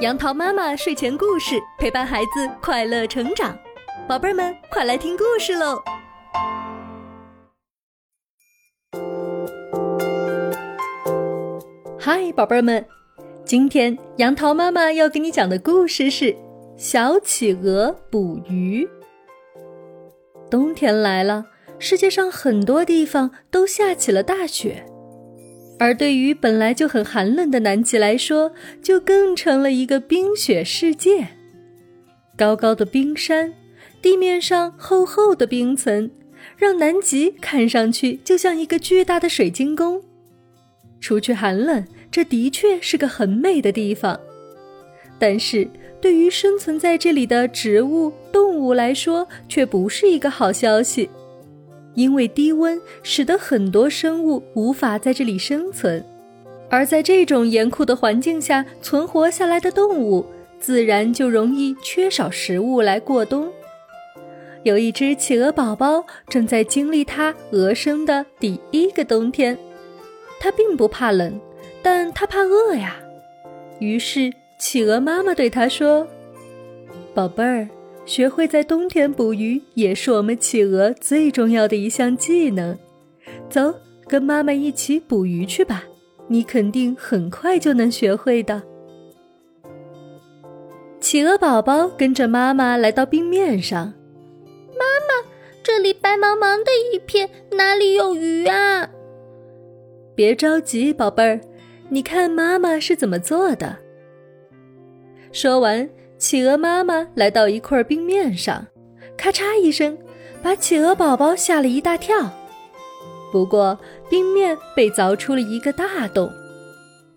杨桃妈妈睡前故事陪伴孩子快乐成长，宝贝儿们快来听故事喽！嗨，宝贝儿们，今天杨桃妈妈要给你讲的故事是《小企鹅捕鱼》。冬天来了，世界上很多地方都下起了大雪。而对于本来就很寒冷的南极来说，就更成了一个冰雪世界。高高的冰山，地面上厚厚的冰层，让南极看上去就像一个巨大的水晶宫。除去寒冷，这的确是个很美的地方。但是对于生存在这里的植物、动物来说，却不是一个好消息。因为低温使得很多生物无法在这里生存，而在这种严酷的环境下存活下来的动物，自然就容易缺少食物来过冬。有一只企鹅宝宝正在经历它鹅生的第一个冬天，它并不怕冷，但它怕饿呀。于是企鹅妈妈对它说：“宝贝儿。”学会在冬天捕鱼，也是我们企鹅最重要的一项技能。走，跟妈妈一起捕鱼去吧，你肯定很快就能学会的。企鹅宝宝跟着妈妈来到冰面上，妈妈，这里白茫茫的一片，哪里有鱼啊？别着急，宝贝儿，你看妈妈是怎么做的。说完。企鹅妈妈来到一块冰面上，咔嚓一声，把企鹅宝宝吓了一大跳。不过，冰面被凿出了一个大洞。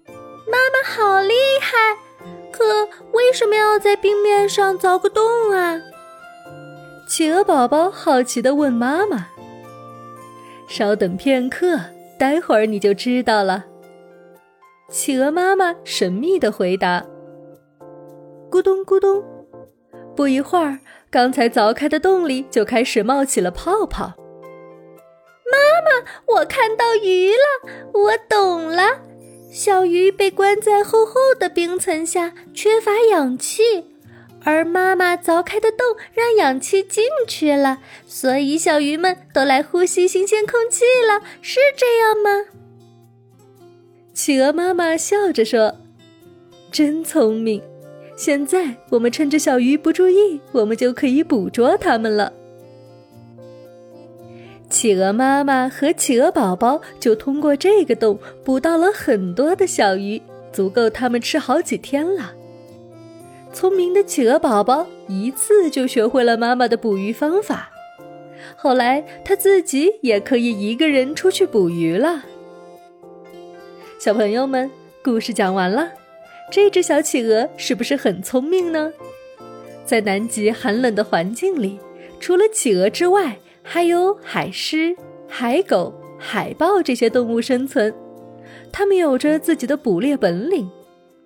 妈妈好厉害，可为什么要在冰面上凿个洞啊？企鹅宝宝好奇地问妈妈。稍等片刻，待会儿你就知道了。企鹅妈妈神秘地回答。咕咚咕咚，不一会儿，刚才凿开的洞里就开始冒起了泡泡。妈妈，我看到鱼了，我懂了。小鱼被关在厚厚的冰层下，缺乏氧气，而妈妈凿开的洞让氧气进去了，所以小鱼们都来呼吸新鲜空气了，是这样吗？企鹅妈妈笑着说：“真聪明。”现在我们趁着小鱼不注意，我们就可以捕捉它们了。企鹅妈妈和企鹅宝宝就通过这个洞捕到了很多的小鱼，足够他们吃好几天了。聪明的企鹅宝宝一次就学会了妈妈的捕鱼方法，后来他自己也可以一个人出去捕鱼了。小朋友们，故事讲完了。这只小企鹅是不是很聪明呢？在南极寒冷的环境里，除了企鹅之外，还有海狮、海狗、海豹这些动物生存。它们有着自己的捕猎本领，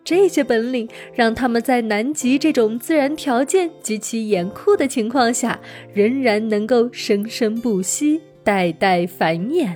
这些本领让它们在南极这种自然条件极其严酷的情况下，仍然能够生生不息、代代繁衍。